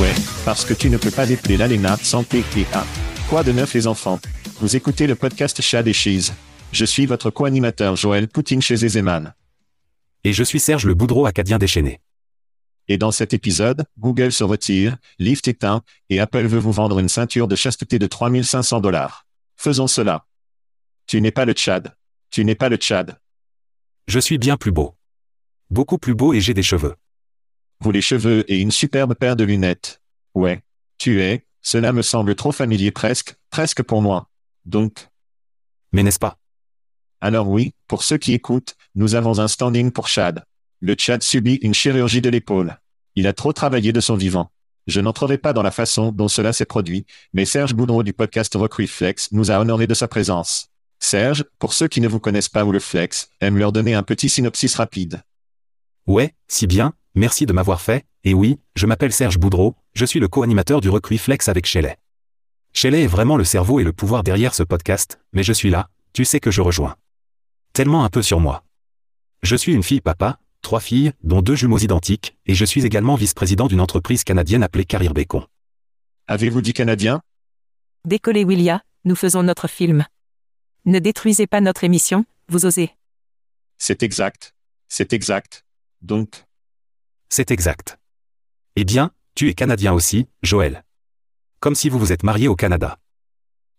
Ouais, parce que tu ne peux pas déplier l'ALENA sans PPA. Quoi de neuf les enfants? Vous écoutez le podcast Chad et Cheese. Je suis votre co-animateur Joël Poutine chez Ezeman. Et je suis Serge le Boudreau acadien déchaîné. Et dans cet épisode, Google se retire, Lyft éteint, et Apple veut vous vendre une ceinture de chasteté de 3500 dollars. Faisons cela. Tu n'es pas le Tchad. Tu n'es pas le Tchad. Je suis bien plus beau. Beaucoup plus beau et j'ai des cheveux. Les cheveux et une superbe paire de lunettes. Ouais. Tu es, cela me semble trop familier presque, presque pour moi. Donc. Mais n'est-ce pas? Alors oui, pour ceux qui écoutent, nous avons un standing pour Chad. Le Tchad subit une chirurgie de l'épaule. Il a trop travaillé de son vivant. Je n'entrerai pas dans la façon dont cela s'est produit, mais Serge Boudreau du podcast Recruit Flex nous a honoré de sa présence. Serge, pour ceux qui ne vous connaissent pas ou le Flex, aime leur donner un petit synopsis rapide. Ouais, si bien, merci de m'avoir fait, et oui, je m'appelle Serge Boudreau, je suis le co-animateur du Recruit Flex avec Shelley. Shelley est vraiment le cerveau et le pouvoir derrière ce podcast, mais je suis là, tu sais que je rejoins. Tellement un peu sur moi. Je suis une fille papa, trois filles, dont deux jumeaux identiques, et je suis également vice-président d'une entreprise canadienne appelée Carrière Bacon. Avez-vous dit canadien? Décollez Willia, nous faisons notre film. Ne détruisez pas notre émission, vous osez. C'est exact. C'est exact. Donc, C'est exact. Eh bien, tu es canadien aussi, Joël. Comme si vous vous êtes marié au Canada.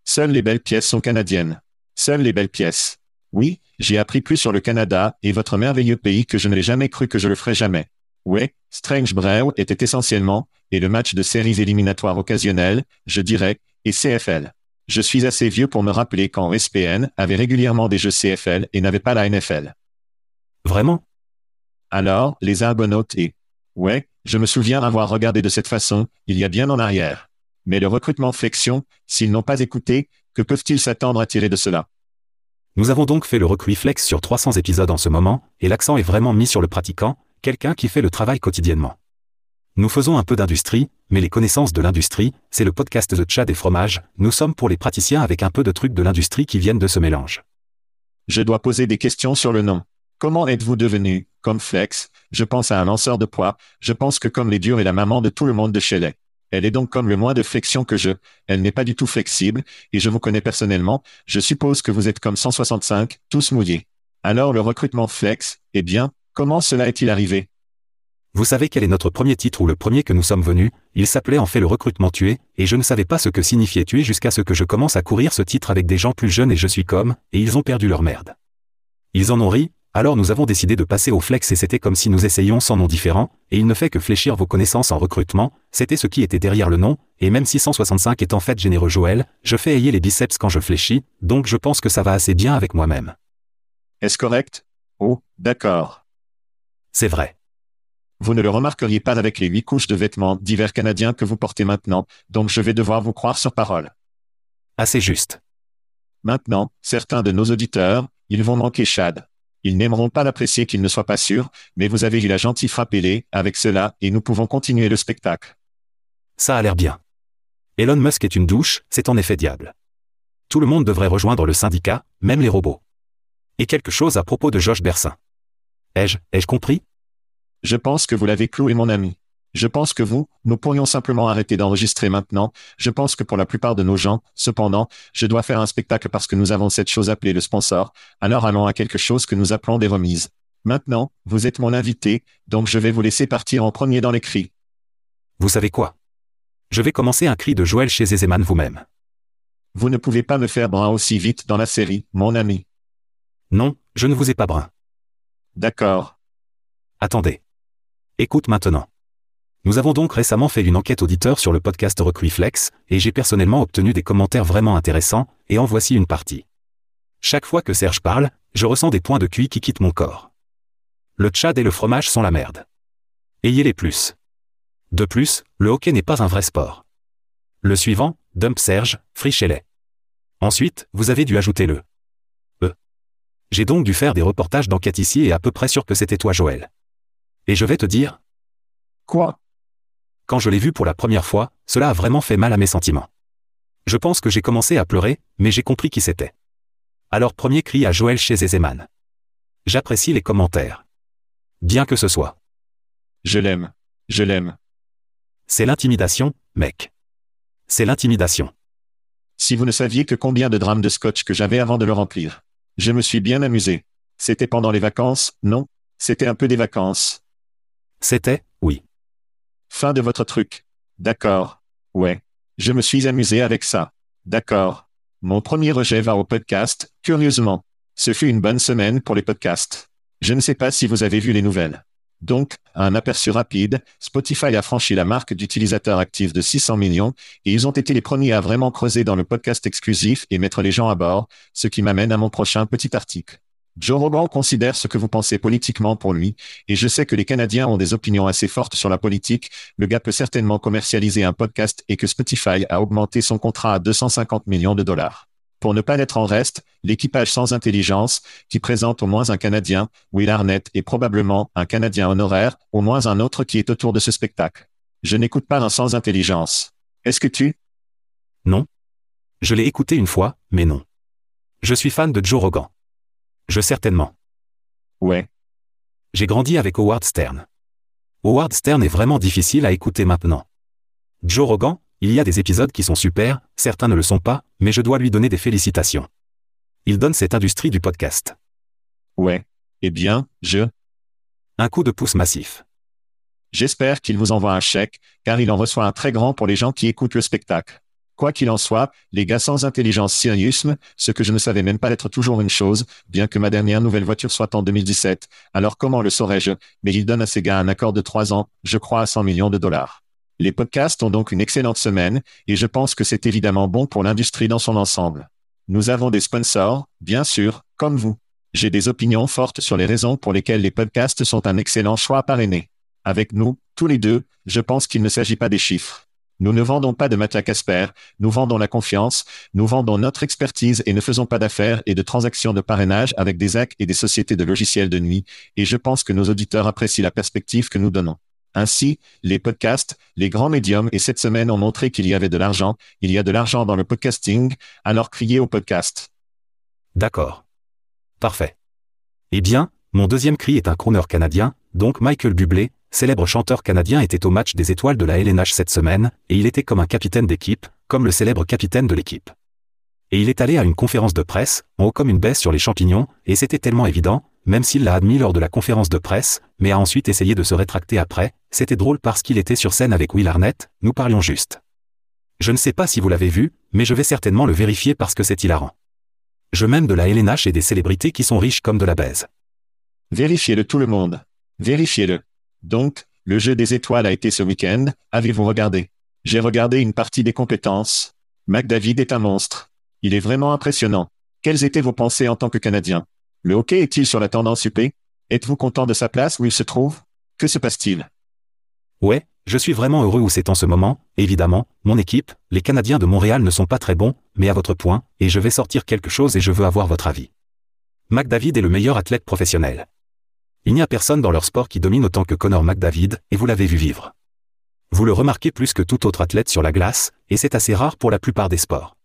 seules les belles pièces sont canadiennes. Seules les belles pièces. Oui, j'ai appris plus sur le Canada et votre merveilleux pays que je ne l'ai jamais cru que je le ferais jamais. Ouais, Strange Brew était essentiellement, et le match de séries éliminatoires occasionnelles, je dirais, et CFL. Je suis assez vieux pour me rappeler quand SPN avait régulièrement des jeux CFL et n'avait pas la NFL. Vraiment? Alors, les Argonautes et... Ouais, je me souviens avoir regardé de cette façon, il y a bien en arrière. Mais le recrutement flexion, s'ils n'ont pas écouté, que peuvent-ils s'attendre à tirer de cela? Nous avons donc fait le recruit flex sur 300 épisodes en ce moment, et l'accent est vraiment mis sur le pratiquant, quelqu'un qui fait le travail quotidiennement. Nous faisons un peu d'industrie, mais les connaissances de l'industrie, c'est le podcast de Tchad et Fromage, nous sommes pour les praticiens avec un peu de trucs de l'industrie qui viennent de ce mélange. Je dois poser des questions sur le nom. Comment êtes-vous devenu, comme Flex? Je pense à un lanceur de poids, je pense que comme les durs est la maman de tout le monde de Shelley. Elle est donc comme le moins de flexion que je, elle n'est pas du tout flexible, et je vous connais personnellement, je suppose que vous êtes comme 165, tous mouillés. Alors le recrutement Flex, eh bien, comment cela est-il arrivé? Vous savez quel est notre premier titre ou le premier que nous sommes venus? Il s'appelait en fait le recrutement tué, et je ne savais pas ce que signifiait tuer jusqu'à ce que je commence à courir ce titre avec des gens plus jeunes et je suis comme, et ils ont perdu leur merde. Ils en ont ri, Alors nous avons décidé de passer au flex et c'était comme si nous essayions sans nom différent, et il ne fait que fléchir vos connaissances en recrutement, c'était ce qui était derrière le nom, et même si 165 est en fait généreux Joël, je fais ayer les biceps quand je fléchis, donc je pense que ça va assez bien avec moi-même. Est-ce correct? Oh, d'accord. C'est vrai. Vous ne le remarqueriez pas avec les huit couches de vêtements divers canadiens que vous portez maintenant, donc je vais devoir vous croire sur parole. Assez juste. Maintenant, certains de nos auditeurs, ils vont manquer Chad. Ils n'aimeront pas l'apprécier qu'ils ne soient pas sûrs, mais vous avez eu la gentille frappez avec cela, et nous pouvons continuer le spectacle. Ça a l'air bien. Elon Musk est une douche, c'est en effet diable. Tout le monde devrait rejoindre le syndicat, même les robots. Et quelque chose à propos de Josh Bersin. Ai-je, ai-je compris? Je pense que vous l'avez cloué mon ami. Je pense que vous, nous pourrions simplement arrêter d'enregistrer maintenant. Je pense que pour la plupart de nos gens, cependant, je dois faire un spectacle parce que nous avons cette chose appelée le sponsor. Alors allons à quelque chose que nous appelons des remises. Maintenant, vous êtes mon invité, donc je vais vous laisser partir en premier dans les cris. Vous savez quoi? Je vais commencer un cri de Joël chez Zezeman vous-même. Vous ne pouvez pas me faire brun aussi vite dans la série, mon ami. Non, je ne vous ai pas brun. D'accord. Attendez. Écoute maintenant. Nous avons donc récemment fait une enquête auditeur sur le podcast Recruitflex, et j'ai personnellement obtenu des commentaires vraiment intéressants, et en voici une partie. Chaque fois que Serge parle, je ressens des points de QI qui quittent mon corps. Le tchad et le fromage sont la merde. Ayez les plus. De plus, le hockey n'est pas un vrai sport. Le suivant, Dump Serge, Frichellet. Ensuite, vous avez dû ajouter le E. J'ai donc dû faire des reportages d'enquête ici et à peu près sûr que c'était toi Joël. Et je vais te dire. Quoi? Quand je l'ai vu pour la première fois, cela a vraiment fait mal à mes sentiments. Je pense que j'ai commencé à pleurer, mais j'ai compris qui c'était. Alors premier cri à Joël chez Zezeman. J'apprécie les commentaires. Bien que ce soit. Je l'aime. Je l'aime. C'est l'intimidation, mec. C'est l'intimidation. Si vous ne saviez que combien de drames de scotch que j'avais avant de le remplir. Je me suis bien amusé. C'était pendant les vacances, non? C'était un peu des vacances. C'était, oui. Fin de votre truc. D'accord. Ouais. Je me suis amusé avec ça. D'accord. Mon premier rejet va au podcast, curieusement. Ce fut une bonne semaine pour les podcasts. Je ne sais pas si vous avez vu les nouvelles. Donc, un aperçu rapide, Spotify a franchi la marque d'utilisateurs actifs de 600 millions, et ils ont été les premiers à vraiment creuser dans le podcast exclusif et mettre les gens à bord, ce qui m'amène à mon prochain petit article. Joe Rogan considère ce que vous pensez politiquement pour lui, et je sais que les Canadiens ont des opinions assez fortes sur la politique. Le gars peut certainement commercialiser un podcast et que Spotify a augmenté son contrat à 250 millions de dollars. Pour ne pas être en reste, l'équipage sans intelligence, qui présente au moins un Canadien, Will Arnett et probablement un Canadien honoraire, au moins un autre qui est autour de ce spectacle. Je n'écoute pas un sans intelligence. Est-ce que tu? Non. Je l'ai écouté une fois, mais non. Je suis fan de Joe Rogan. Je certainement. Ouais. J'ai grandi avec Howard Stern. Howard Stern est vraiment difficile à écouter maintenant. Joe Rogan, il y a des épisodes qui sont super, certains ne le sont pas, mais je dois lui donner des félicitations. Il donne cette industrie du podcast. Ouais. Eh bien, je... Un coup de pouce massif. J'espère qu'il vous envoie un chèque, car il en reçoit un très grand pour les gens qui écoutent le spectacle. Quoi qu'il en soit, les gars sans intelligence sériusme, ce que je ne savais même pas être toujours une chose, bien que ma dernière nouvelle voiture soit en 2017. Alors comment le saurais-je? Mais il donne à ces gars un accord de trois ans, je crois à 100 millions de dollars. Les podcasts ont donc une excellente semaine, et je pense que c'est évidemment bon pour l'industrie dans son ensemble. Nous avons des sponsors, bien sûr, comme vous. J'ai des opinions fortes sur les raisons pour lesquelles les podcasts sont un excellent choix parrainer. Avec nous, tous les deux, je pense qu'il ne s'agit pas des chiffres. Nous ne vendons pas de Matia Casper, nous vendons la confiance, nous vendons notre expertise et ne faisons pas d'affaires et de transactions de parrainage avec des AC et des sociétés de logiciels de nuit, et je pense que nos auditeurs apprécient la perspective que nous donnons. Ainsi, les podcasts, les grands médiums et cette semaine ont montré qu'il y avait de l'argent, il y a de l'argent dans le podcasting, alors criez au podcast. D'accord. Parfait. Eh bien, mon deuxième cri est un crooner canadien, donc Michael Bublé, célèbre chanteur canadien était au match des étoiles de la LNH cette semaine, et il était comme un capitaine d'équipe, comme le célèbre capitaine de l'équipe. Et il est allé à une conférence de presse, en haut comme une baisse sur les champignons, et c'était tellement évident, même s'il l'a admis lors de la conférence de presse, mais a ensuite essayé de se rétracter après, c'était drôle parce qu'il était sur scène avec Will Arnett, nous parlions juste. Je ne sais pas si vous l'avez vu, mais je vais certainement le vérifier parce que c'est hilarant. Je m'aime de la LNH et des célébrités qui sont riches comme de la baise. Vérifiez-le tout le monde. Vérifiez-le. Donc, le jeu des étoiles a été ce week-end, avez-vous regardé? J'ai regardé une partie des compétences. McDavid est un monstre. Il est vraiment impressionnant. Quelles étaient vos pensées en tant que Canadien? Le hockey est-il sur la tendance UP Êtes-vous content de sa place où il se trouve? Que se passe-t-il? Ouais, je suis vraiment heureux où c'est en ce moment, évidemment, mon équipe, les Canadiens de Montréal ne sont pas très bons, mais à votre point, et je vais sortir quelque chose et je veux avoir votre avis. McDavid est le meilleur athlète professionnel. Il n'y a personne dans leur sport qui domine autant que Connor McDavid, et vous l'avez vu vivre. Vous le remarquez plus que tout autre athlète sur la glace, et c'est assez rare pour la plupart des sports.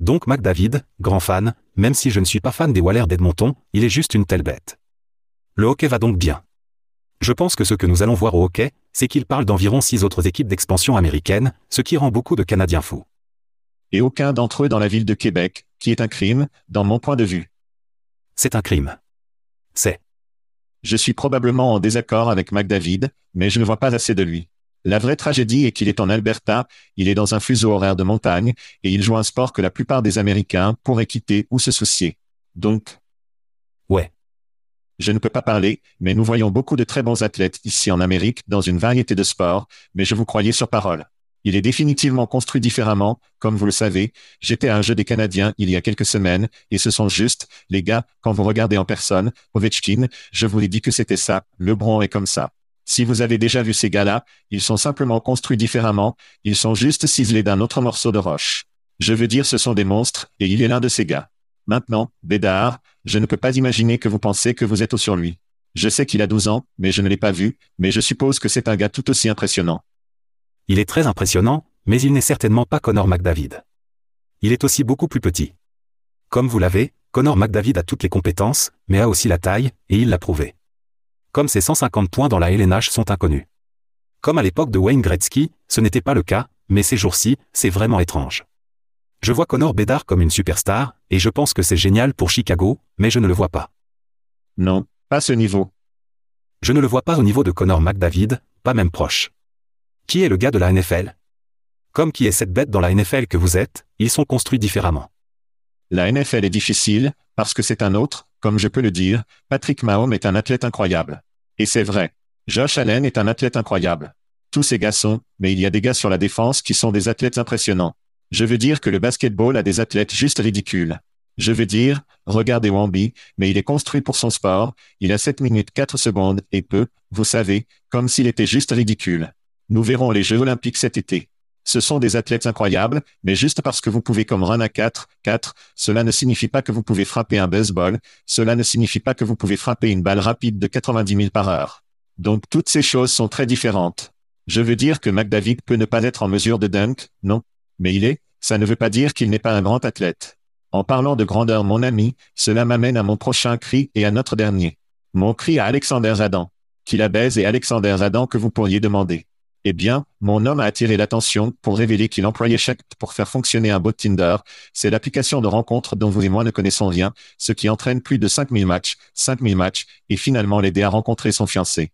Donc McDavid, grand fan, même si je ne suis pas fan des Wallers d'Edmonton, il est juste une telle bête. Le hockey va donc bien. Je pense que ce que nous allons voir au hockey, c'est qu'il parle d'environ six autres équipes d'expansion américaine, ce qui rend beaucoup de Canadiens fous. Et aucun d'entre eux dans la ville de Québec, qui est un crime, dans mon point de vue. C'est un crime. C'est. Je suis probablement en désaccord avec McDavid, mais je ne vois pas assez de lui. La vraie tragédie est qu'il est en Alberta, il est dans un fuseau horaire de montagne, et il joue un sport que la plupart des Américains pourraient quitter ou se soucier. Donc. Ouais. Je ne peux pas parler, mais nous voyons beaucoup de très bons athlètes ici en Amérique dans une variété de sports, mais je vous croyais sur parole. Il est définitivement construit différemment, comme vous le savez. J'étais à un jeu des Canadiens il y a quelques semaines, et ce sont juste, les gars, quand vous regardez en personne, Ovechkin, je vous l'ai dit que c'était ça, Lebron est comme ça. Si vous avez déjà vu ces gars-là, ils sont simplement construits différemment, ils sont juste ciselés d'un autre morceau de roche. Je veux dire ce sont des monstres, et il est l'un de ces gars. Maintenant, Bédard, je ne peux pas imaginer que vous pensez que vous êtes au sur lui. Je sais qu'il a 12 ans, mais je ne l'ai pas vu, mais je suppose que c'est un gars tout aussi impressionnant. Il est très impressionnant, mais il n'est certainement pas Connor McDavid. Il est aussi beaucoup plus petit. Comme vous l'avez, Connor McDavid a toutes les compétences, mais a aussi la taille, et il l'a prouvé. Comme ses 150 points dans la LNH sont inconnus. Comme à l'époque de Wayne Gretzky, ce n'était pas le cas, mais ces jours-ci, c'est vraiment étrange. Je vois Connor Bedard comme une superstar, et je pense que c'est génial pour Chicago, mais je ne le vois pas. Non, pas ce niveau. Je ne le vois pas au niveau de Connor McDavid, pas même proche. Qui est le gars de la NFL Comme qui est cette bête dans la NFL que vous êtes, ils sont construits différemment. La NFL est difficile, parce que c'est un autre, comme je peux le dire, Patrick Mahomes est un athlète incroyable. Et c'est vrai. Josh Allen est un athlète incroyable. Tous ces gars sont, mais il y a des gars sur la défense qui sont des athlètes impressionnants. Je veux dire que le basketball a des athlètes juste ridicules. Je veux dire, regardez Wamby, mais il est construit pour son sport, il a 7 minutes 4 secondes et peu, vous savez, comme s'il était juste ridicule. Nous verrons les Jeux olympiques cet été. Ce sont des athlètes incroyables, mais juste parce que vous pouvez comme run à 4, 4, cela ne signifie pas que vous pouvez frapper un baseball, cela ne signifie pas que vous pouvez frapper une balle rapide de 90 000 par heure. Donc toutes ces choses sont très différentes. Je veux dire que McDavid peut ne pas être en mesure de dunk, non. Mais il est, ça ne veut pas dire qu'il n'est pas un grand athlète. En parlant de grandeur, mon ami, cela m'amène à mon prochain cri et à notre dernier. Mon cri à Alexander Zadan. Qui la baise et Alexander Zadan que vous pourriez demander. Eh bien, mon homme a attiré l'attention pour révéler qu'il employait chaque pour faire fonctionner un bot Tinder. C'est l'application de rencontre dont vous et moi ne connaissons rien, ce qui entraîne plus de 5000 matchs, 5000 matchs, et finalement l'aider à rencontrer son fiancé.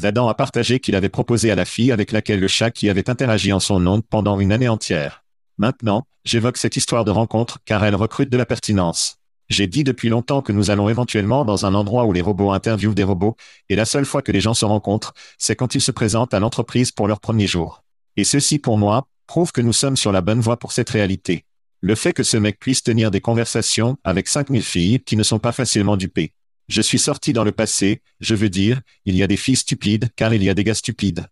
Zadan a partagé qu'il avait proposé à la fille avec laquelle le chat qui avait interagi en son nom pendant une année entière. Maintenant, j'évoque cette histoire de rencontre car elle recrute de la pertinence. J'ai dit depuis longtemps que nous allons éventuellement dans un endroit où les robots interviewent des robots, et la seule fois que les gens se rencontrent, c'est quand ils se présentent à l'entreprise pour leur premier jour. Et ceci, pour moi, prouve que nous sommes sur la bonne voie pour cette réalité. Le fait que ce mec puisse tenir des conversations avec 5000 filles qui ne sont pas facilement dupées. Je suis sorti dans le passé, je veux dire, il y a des filles stupides car il y a des gars stupides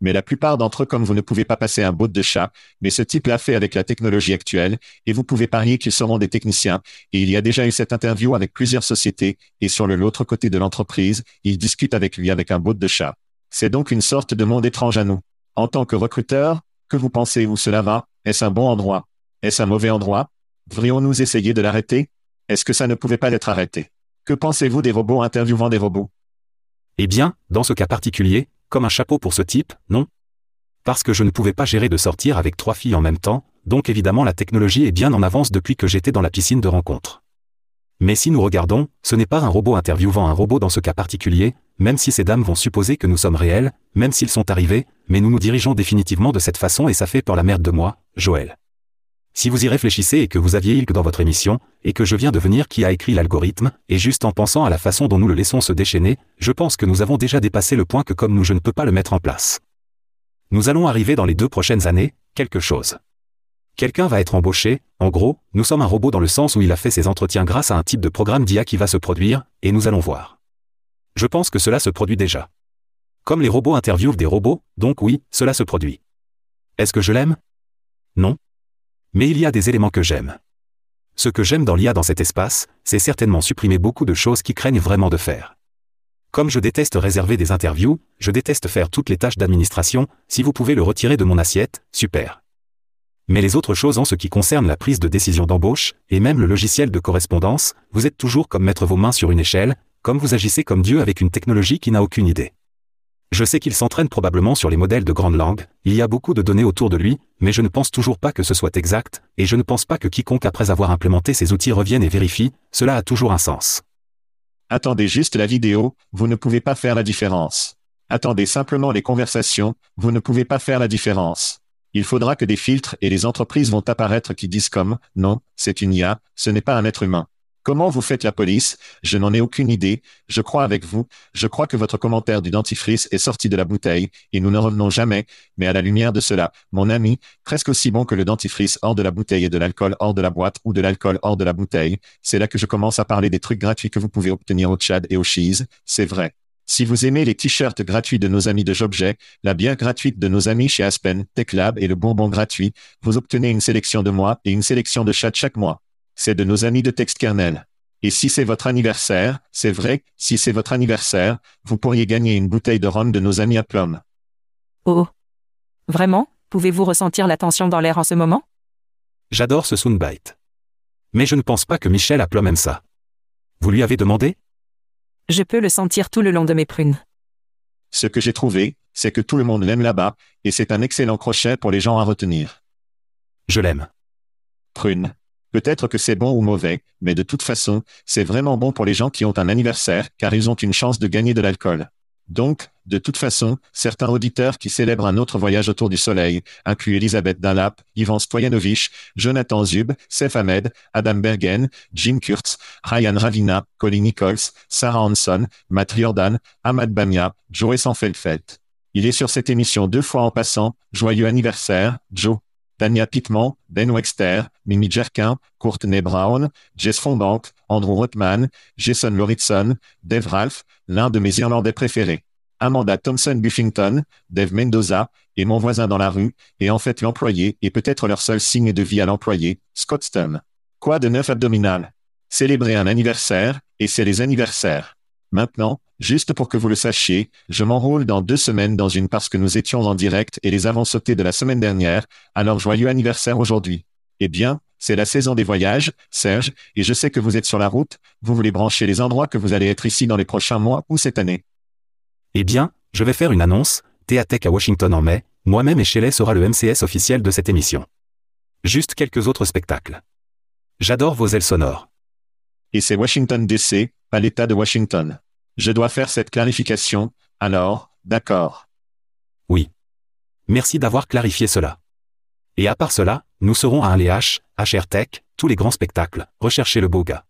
mais la plupart d'entre eux comme vous ne pouvez pas passer un bout de chat, mais ce type l'a fait avec la technologie actuelle, et vous pouvez parier qu'ils seront des techniciens, et il y a déjà eu cette interview avec plusieurs sociétés, et sur l'autre côté de l'entreprise, ils discutent avec lui avec un bout de chat. C'est donc une sorte de monde étrange à nous. En tant que recruteur, que vous pensez où cela va? Est-ce un bon endroit? Est-ce un mauvais endroit? Devrions-nous essayer de l'arrêter? Est-ce que ça ne pouvait pas être arrêté? Que pensez-vous des robots interviewant des robots? Eh bien, dans ce cas particulier, comme un chapeau pour ce type, non? Parce que je ne pouvais pas gérer de sortir avec trois filles en même temps, donc évidemment la technologie est bien en avance depuis que j'étais dans la piscine de rencontre. Mais si nous regardons, ce n'est pas un robot interviewant un robot dans ce cas particulier, même si ces dames vont supposer que nous sommes réels, même s'ils sont arrivés, mais nous nous dirigeons définitivement de cette façon et ça fait peur la merde de moi, Joël. Si vous y réfléchissez et que vous aviez Ilk dans votre émission, et que je viens de venir qui a écrit l'algorithme, et juste en pensant à la façon dont nous le laissons se déchaîner, je pense que nous avons déjà dépassé le point que comme nous je ne peux pas le mettre en place. Nous allons arriver dans les deux prochaines années, quelque chose. Quelqu'un va être embauché, en gros, nous sommes un robot dans le sens où il a fait ses entretiens grâce à un type de programme d'IA qui va se produire, et nous allons voir. Je pense que cela se produit déjà. Comme les robots interviewent des robots, donc oui, cela se produit. Est-ce que je l'aime? Non. Mais il y a des éléments que j'aime. Ce que j'aime dans l'IA dans cet espace, c'est certainement supprimer beaucoup de choses qui craignent vraiment de faire. Comme je déteste réserver des interviews, je déteste faire toutes les tâches d'administration, si vous pouvez le retirer de mon assiette, super. Mais les autres choses en ce qui concerne la prise de décision d'embauche, et même le logiciel de correspondance, vous êtes toujours comme mettre vos mains sur une échelle, comme vous agissez comme Dieu avec une technologie qui n'a aucune idée. Je sais qu'il s'entraîne probablement sur les modèles de grande langue, il y a beaucoup de données autour de lui, mais je ne pense toujours pas que ce soit exact, et je ne pense pas que quiconque après avoir implémenté ces outils revienne et vérifie, cela a toujours un sens. Attendez juste la vidéo, vous ne pouvez pas faire la différence. Attendez simplement les conversations, vous ne pouvez pas faire la différence. Il faudra que des filtres et les entreprises vont apparaître qui disent comme, non, c'est une IA, ce n'est pas un être humain. Comment vous faites la police? Je n'en ai aucune idée. Je crois avec vous. Je crois que votre commentaire du dentifrice est sorti de la bouteille, et nous ne revenons jamais, mais à la lumière de cela, mon ami, presque aussi bon que le dentifrice hors de la bouteille et de l'alcool hors de la boîte ou de l'alcool hors de la bouteille, c'est là que je commence à parler des trucs gratuits que vous pouvez obtenir au Tchad et au Cheese, c'est vrai. Si vous aimez les t-shirts gratuits de nos amis de Jobjet, la bière gratuite de nos amis chez Aspen, TechLab et le bonbon gratuit, vous obtenez une sélection de moi et une sélection de chat chaque mois. C'est de nos amis de TextKernel. Et si c'est votre anniversaire, c'est vrai, si c'est votre anniversaire, vous pourriez gagner une bouteille de rhum de nos amis à Plum. Oh. Vraiment Pouvez-vous ressentir la tension dans l'air en ce moment? J'adore ce soundbite. Mais je ne pense pas que Michel à Plum aime ça. Vous lui avez demandé? Je peux le sentir tout le long de mes prunes. Ce que j'ai trouvé, c'est que tout le monde l'aime là-bas, et c'est un excellent crochet pour les gens à retenir. Je l'aime. Prune. Peut-être que c'est bon ou mauvais, mais de toute façon, c'est vraiment bon pour les gens qui ont un anniversaire, car ils ont une chance de gagner de l'alcool. Donc, de toute façon, certains auditeurs qui célèbrent un autre voyage autour du soleil, incluent Elisabeth Dunlap, Ivan Stoyanovich, Jonathan Zub, Seth Ahmed, Adam Bergen, Jim Kurtz, Ryan Ravina, Colin Nichols, Sarah Hanson, Matt Jordan, Ahmad Bamia, Joe Sanfeldfeld. Il est sur cette émission deux fois en passant. Joyeux anniversaire, Joe. Tania Pittman, Ben Wexter, Mimi Jerkin, Courtney Brown, Jess Fonbank, Andrew Rothman, Jason Lauritson, Dave Ralph, l'un de mes Irlandais préférés. Amanda Thompson Buffington, Dave Mendoza, et mon voisin dans la rue, et en fait l'employé, et peut-être leur seul signe de vie à l'employé, Scott Stum. Quoi de neuf abdominal? Célébrer un anniversaire, et c'est les anniversaires. Maintenant, juste pour que vous le sachiez, je m'enrôle dans deux semaines dans une parce que nous étions en direct et les avons sautés de la semaine dernière, alors joyeux anniversaire aujourd'hui. Eh bien, c'est la saison des voyages, Serge, et je sais que vous êtes sur la route, vous voulez brancher les endroits que vous allez être ici dans les prochains mois ou cette année. Eh bien, je vais faire une annonce, Théatech à Washington en mai, moi-même et Shelley sera le MCS officiel de cette émission. Juste quelques autres spectacles. J'adore vos ailes sonores. Et c'est Washington DC, pas l'État de Washington. Je dois faire cette clarification, alors, d'accord. Oui. Merci d'avoir clarifié cela. Et à part cela, nous serons à un LH, HRTech, tous les grands spectacles, recherchez le beau gars.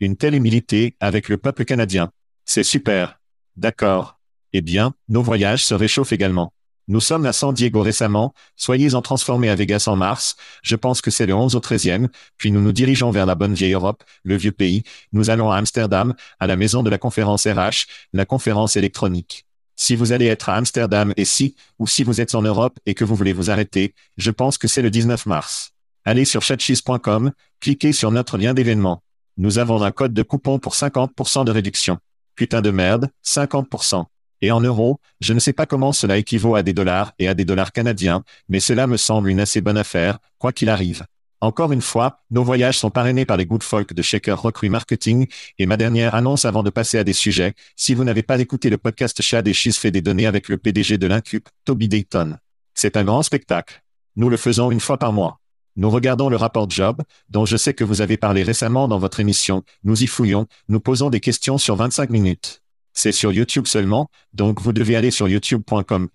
Une telle humilité avec le peuple canadien. C'est super. D'accord. Eh bien, nos voyages se réchauffent également. Nous sommes à San Diego récemment, soyez en transformés à Vegas en mars, je pense que c'est le 11 au 13e, puis nous nous dirigeons vers la bonne vieille Europe, le vieux pays, nous allons à Amsterdam, à la maison de la conférence RH, la conférence électronique. Si vous allez être à Amsterdam et si, ou si vous êtes en Europe et que vous voulez vous arrêter, je pense que c'est le 19 mars. Allez sur chatcheese.com, cliquez sur notre lien d'événement. Nous avons un code de coupon pour 50% de réduction. Putain de merde, 50%. Et en euros, je ne sais pas comment cela équivaut à des dollars et à des dollars canadiens, mais cela me semble une assez bonne affaire, quoi qu'il arrive. Encore une fois, nos voyages sont parrainés par les good folk de Shaker Recruit Marketing, et ma dernière annonce avant de passer à des sujets, si vous n'avez pas écouté le podcast Chad et Cheese fait des données avec le PDG de l'Incup, Toby Dayton. C'est un grand spectacle. Nous le faisons une fois par mois. Nous regardons le rapport Job, dont je sais que vous avez parlé récemment dans votre émission, nous y fouillons, nous posons des questions sur 25 minutes. C'est sur YouTube seulement, donc vous devez aller sur youtube.com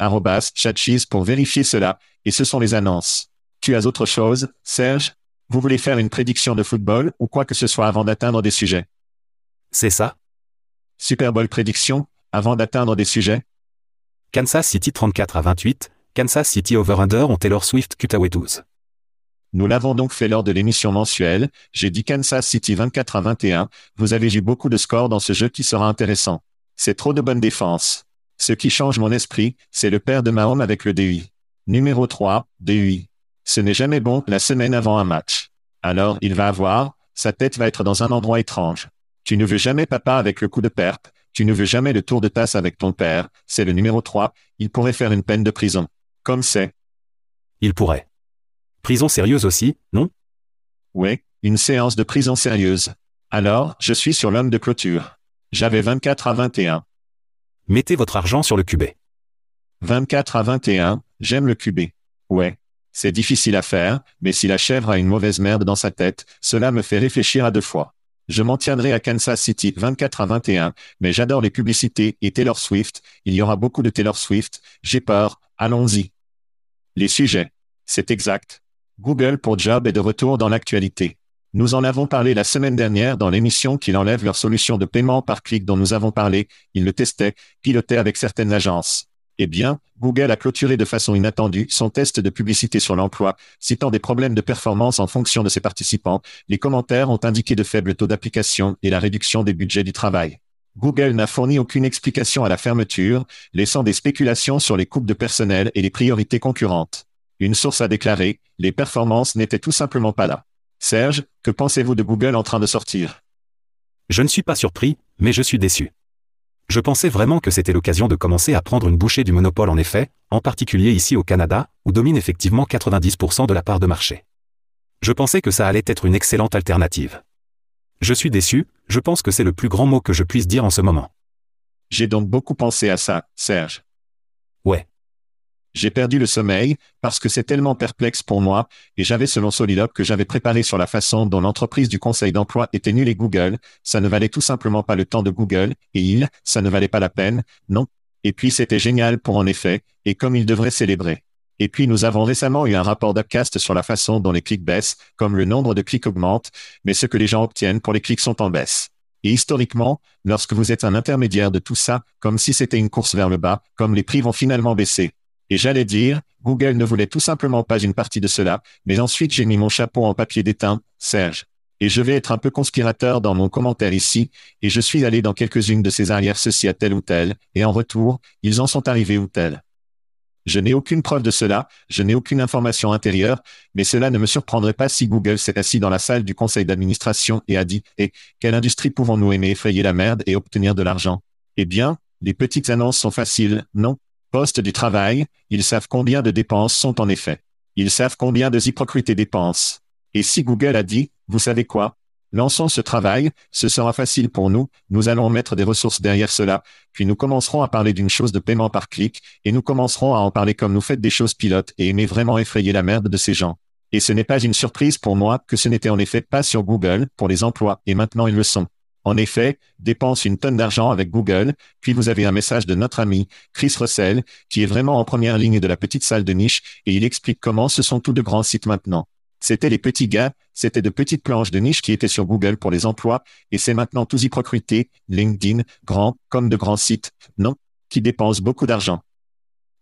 chatcheese pour vérifier cela, et ce sont les annonces. Tu as autre chose, Serge? Vous voulez faire une prédiction de football ou quoi que ce soit avant d'atteindre des sujets? C'est ça Super Bowl prédiction, avant d'atteindre des sujets? Kansas City 34 à 28, Kansas City Over-Under ont Taylor Swift Cutaway 12. Nous l'avons donc fait lors de l'émission mensuelle, j'ai dit Kansas City 24 à 21, vous avez eu beaucoup de scores dans ce jeu qui sera intéressant. C'est trop de bonne défense. Ce qui change mon esprit, c'est le père de Mahomes avec le DUI. Numéro 3, DUI. Ce n'est jamais bon la semaine avant un match. Alors il va avoir, sa tête va être dans un endroit étrange. Tu ne veux jamais papa avec le coup de perpe, tu ne veux jamais le tour de tasse avec ton père, c'est le numéro 3, il pourrait faire une peine de prison. Comme c'est. Il pourrait. Prison sérieuse aussi, non? Oui, une séance de prison sérieuse. Alors, je suis sur l'homme de clôture. J'avais 24 à 21. Mettez votre argent sur le QB. 24 à 21, j'aime le QB. Ouais. C'est difficile à faire, mais si la chèvre a une mauvaise merde dans sa tête, cela me fait réfléchir à deux fois. Je m'en tiendrai à Kansas City 24 à 21, mais j'adore les publicités et Taylor Swift, il y aura beaucoup de Taylor Swift, j'ai peur, allons-y. Les sujets. C'est exact. Google pour Job est de retour dans l'actualité. Nous en avons parlé la semaine dernière dans l'émission qu'il enlève leur solution de paiement par clic dont nous avons parlé, ils le testaient, pilotaient avec certaines agences. Eh bien, Google a clôturé de façon inattendue son test de publicité sur l'emploi, citant des problèmes de performance en fonction de ses participants. Les commentaires ont indiqué de faibles taux d'application et la réduction des budgets du travail. Google n'a fourni aucune explication à la fermeture, laissant des spéculations sur les coupes de personnel et les priorités concurrentes. Une source a déclaré, les performances n'étaient tout simplement pas là. Serge, que pensez-vous de Google en train de sortir? Je ne suis pas surpris, mais je suis déçu. Je pensais vraiment que c'était l'occasion de commencer à prendre une bouchée du monopole en effet, en particulier ici au Canada, où domine effectivement 90% de la part de marché. Je pensais que ça allait être une excellente alternative. Je suis déçu, je pense que c'est le plus grand mot que je puisse dire en ce moment. J'ai donc beaucoup pensé à ça, Serge. J'ai perdu le sommeil, parce que c'est tellement perplexe pour moi, et j'avais selon Solilop que j'avais préparé sur la façon dont l'entreprise du conseil d'emploi était nulle et Google, ça ne valait tout simplement pas le temps de Google, et il, ça ne valait pas la peine, non. Et puis c'était génial pour en effet, et comme il devrait célébrer. Et puis nous avons récemment eu un rapport d'Upcast sur la façon dont les clics baissent, comme le nombre de clics augmente, mais ce que les gens obtiennent pour les clics sont en baisse. Et historiquement, lorsque vous êtes un intermédiaire de tout ça, comme si c'était une course vers le bas, comme les prix vont finalement baisser, et j'allais dire, Google ne voulait tout simplement pas une partie de cela, mais ensuite j'ai mis mon chapeau en papier d'étain, Serge. Et je vais être un peu conspirateur dans mon commentaire ici, et je suis allé dans quelques-unes de ces arrières ceci à tel ou tel, et en retour, ils en sont arrivés ou tel. Je n'ai aucune preuve de cela, je n'ai aucune information intérieure, mais cela ne me surprendrait pas si Google s'est assis dans la salle du conseil d'administration et a dit, et, quelle industrie pouvons-nous aimer effrayer la merde et obtenir de l'argent? Eh bien, les petites annonces sont faciles, non? Poste du travail, ils savent combien de dépenses sont en effet. Ils savent combien de hypocrités dépensent. Et si Google a dit, vous savez quoi? Lançons ce travail, ce sera facile pour nous, nous allons mettre des ressources derrière cela, puis nous commencerons à parler d'une chose de paiement par clic, et nous commencerons à en parler comme nous faites des choses pilotes et aimez vraiment effrayer la merde de ces gens. Et ce n'est pas une surprise pour moi que ce n'était en effet pas sur Google pour les emplois, et maintenant ils le sont. En effet, dépense une tonne d'argent avec Google, puis vous avez un message de notre ami, Chris Russell, qui est vraiment en première ligne de la petite salle de niche, et il explique comment ce sont tous de grands sites maintenant. C'était les petits gars, c'était de petites planches de niche qui étaient sur Google pour les emplois, et c'est maintenant tous hypocrités, LinkedIn, grands, comme de grands sites, non, qui dépensent beaucoup d'argent.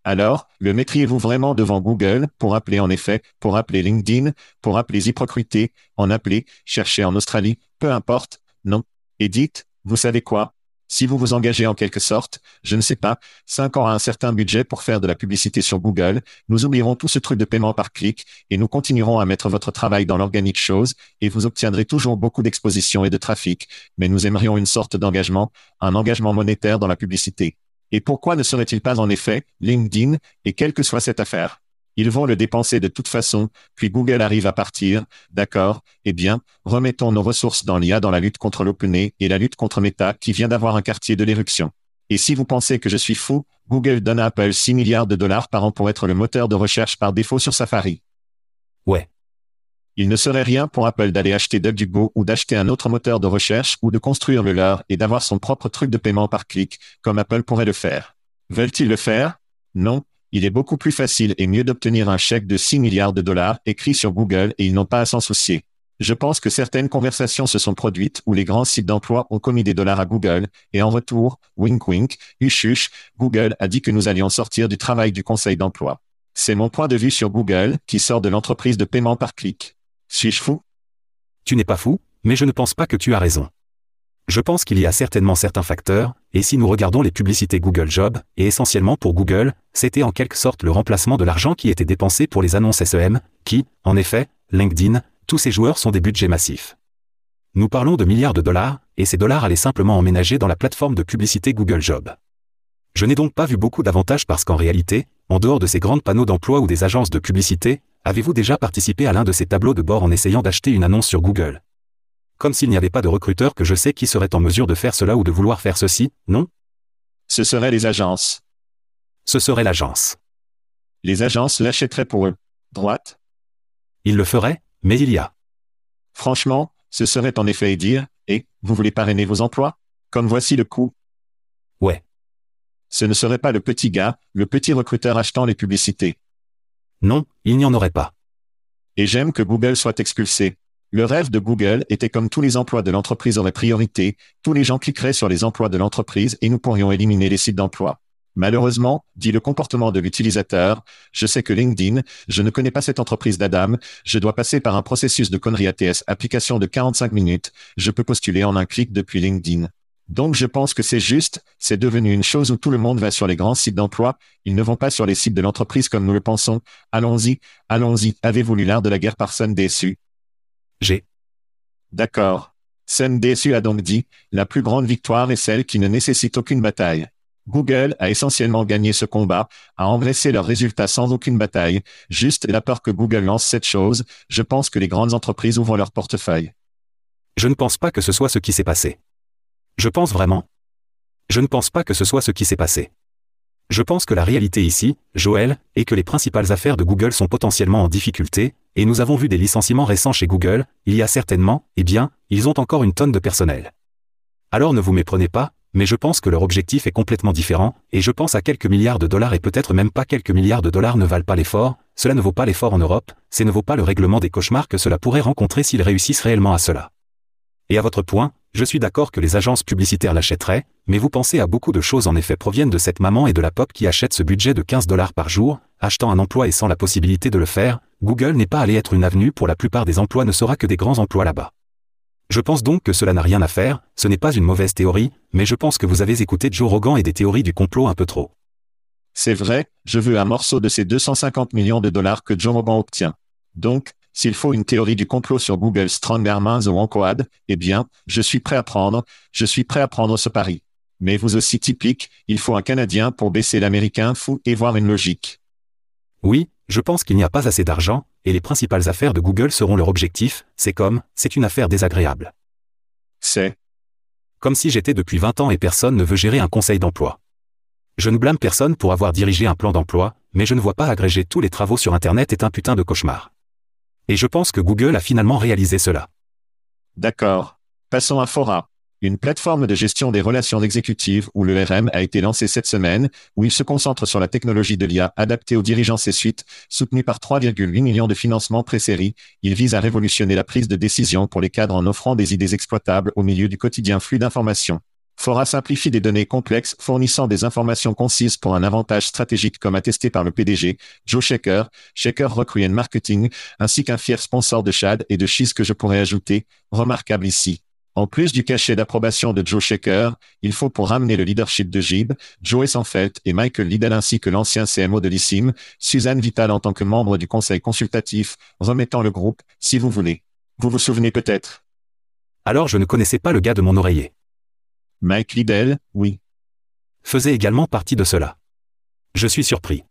Alors, le mettriez-vous vraiment devant Google pour appeler en effet, pour appeler LinkedIn, pour appeler hypocrités, en appeler, chercher en Australie, peu importe, non, et dites, vous savez quoi? Si vous vous engagez en quelque sorte, je ne sais pas, 5 ans à un certain budget pour faire de la publicité sur Google, nous oublierons tout ce truc de paiement par clic, et nous continuerons à mettre votre travail dans l'organique chose, et vous obtiendrez toujours beaucoup d'exposition et de trafic, mais nous aimerions une sorte d'engagement, un engagement monétaire dans la publicité. Et pourquoi ne serait-il pas en effet LinkedIn, et quelle que soit cette affaire? Ils vont le dépenser de toute façon, puis Google arrive à partir. D'accord, eh bien, remettons nos ressources dans l'IA dans la lutte contre l'OpenAI et la lutte contre Meta qui vient d'avoir un quartier de l'éruption. Et si vous pensez que je suis fou, Google donne à Apple 6 milliards de dollars par an pour être le moteur de recherche par défaut sur Safari. Ouais. Il ne serait rien pour Apple d'aller acheter DuckDuckGo ou d'acheter un autre moteur de recherche ou de construire le leur et d'avoir son propre truc de paiement par clic, comme Apple pourrait le faire. Veulent-ils le faire? Non, Il est beaucoup plus facile et mieux d'obtenir un chèque de 6 milliards de dollars écrit sur Google et ils n'ont pas à s'en soucier. Je pense que certaines conversations se sont produites où les grands sites d'emploi ont commis des dollars à Google, et en retour, wink wink, huch huch, Google a dit que nous allions sortir du travail du conseil d'emploi. C'est mon point de vue sur Google, qui sort de l'entreprise de paiement par clic. Suis-je fou? Tu n'es pas fou, mais je ne pense pas que tu as raison. Je pense qu'il y a certainement certains facteurs, et si nous regardons les publicités Google Job, et essentiellement pour Google, c'était en quelque sorte le remplacement de l'argent qui était dépensé pour les annonces SEM, qui, en effet, LinkedIn, tous ces joueurs sont des budgets massifs. Nous parlons de milliards de dollars, et ces dollars allaient simplement emménager dans la plateforme de publicité Google Job. Je n'ai donc pas vu beaucoup d'avantages parce qu'en réalité, en dehors de ces grands panneaux d'emploi ou des agences de publicité, avez-vous déjà participé à l'un de ces tableaux de bord en essayant d'acheter une annonce sur Google? Comme s'il n'y avait pas de recruteur que je sais qui serait en mesure de faire cela ou de vouloir faire ceci, non? Ce seraient les agences. Ce serait l'agence. Les agences l'achèteraient pour eux. Droite Ils le feraient, mais il y a. Franchement, ce serait en effet dire, et, vous voulez parrainer vos emplois? Comme voici le coût. Ouais. Ce ne serait pas le petit gars, le petit recruteur achetant les publicités. Non, il n'y en aurait pas. Et j'aime que Google soit expulsé. Le rêve de Google était comme tous les emplois de l'entreprise auraient priorité, tous les gens cliqueraient sur les emplois de l'entreprise et nous pourrions éliminer les sites d'emploi. Malheureusement, dit le comportement de l'utilisateur, je sais que LinkedIn, je ne connais pas cette entreprise d'Adam, je dois passer par un processus de connerie ATS application de 45 minutes, je peux postuler en un clic depuis LinkedIn. Donc je pense que c'est juste, c'est devenu une chose où tout le monde va sur les grands sites d'emploi, ils ne vont pas sur les sites de l'entreprise comme nous le pensons. Allons-y, allons-y, avez-vous lu l'art de la guerre par Sun déçu J'ai. D'accord. Sun déçu a donc dit, la plus grande victoire est celle qui ne nécessite aucune bataille. Google a essentiellement gagné ce combat, a engraissé leurs résultats sans aucune bataille, juste la peur que Google lance cette chose, je pense que les grandes entreprises ouvrent leur portefeuille. Je ne pense pas que ce soit ce qui s'est passé. Je pense vraiment. Je ne pense pas que ce soit ce qui s'est passé. Je pense que la réalité ici, Joël, est que les principales affaires de Google sont potentiellement en difficulté, et nous avons vu des licenciements récents chez Google, il y a certainement, eh bien, ils ont encore une tonne de personnel. Alors ne vous méprenez pas, mais je pense que leur objectif est complètement différent, et je pense à quelques milliards de dollars et peut-être même pas quelques milliards de dollars ne valent pas l'effort, cela ne vaut pas l'effort en Europe, ce ne vaut pas le règlement des cauchemars que cela pourrait rencontrer s'ils réussissent réellement à cela. Et à votre point, je suis d'accord que les agences publicitaires l'achèteraient, mais vous pensez à beaucoup de choses en effet proviennent de cette maman et de la pop qui achète ce budget de 15 dollars par jour, achetant un emploi et sans la possibilité de le faire, Google n'est pas allé être une avenue pour la plupart des emplois ne sera que des grands emplois là-bas. Je pense donc que cela n'a rien à faire, ce n'est pas une mauvaise théorie, mais je pense que vous avez écouté Joe Rogan et des théories du complot un peu trop. C'est vrai, je veux un morceau de ces 250 millions de dollars que Joe Rogan obtient. Donc, s'il faut une théorie du complot sur Google Strongermans ou Enquad, eh bien, je suis prêt à prendre, je suis prêt à prendre ce pari. Mais vous aussi typique, il faut un Canadien pour baisser l'Américain fou et voir une logique. Oui, je pense qu'il n'y a pas assez d'argent, et les principales affaires de Google seront leur objectif, c'est comme, c'est une affaire désagréable. C'est. Comme si j'étais depuis 20 ans et personne ne veut gérer un conseil d'emploi. Je ne blâme personne pour avoir dirigé un plan d'emploi, mais je ne vois pas agréger tous les travaux sur Internet est un putain de cauchemar. Et je pense que Google a finalement réalisé cela. D'accord. Passons à Fora. Une plateforme de gestion des relations exécutives où le RM a été lancé cette semaine, où il se concentre sur la technologie de l'IA adaptée aux dirigeants C suite, soutenu par 3,8 millions de financements pré-série. Il vise à révolutionner la prise de décision pour les cadres en offrant des idées exploitables au milieu du quotidien flux d'informations. Fora simplifie des données complexes fournissant des informations concises pour un avantage stratégique comme attesté par le PDG, Joe Shaker, Shaker Recruit Marketing, ainsi qu'un fier sponsor de Chad et de Cheese que je pourrais ajouter, remarquable ici. En plus du cachet d'approbation de Joe Shaker, il faut pour ramener le leadership de Jib, Joe Sanfeld et Michael Liddell ainsi que l'ancien CMO de l'ISIM, Suzanne Vital en tant que membre du conseil consultatif, remettant le groupe, si vous voulez. Vous vous souvenez peut-être. Alors je ne connaissais pas le gars de mon oreiller. Mike Liddell, oui. Faisait également partie de cela. Je suis surpris.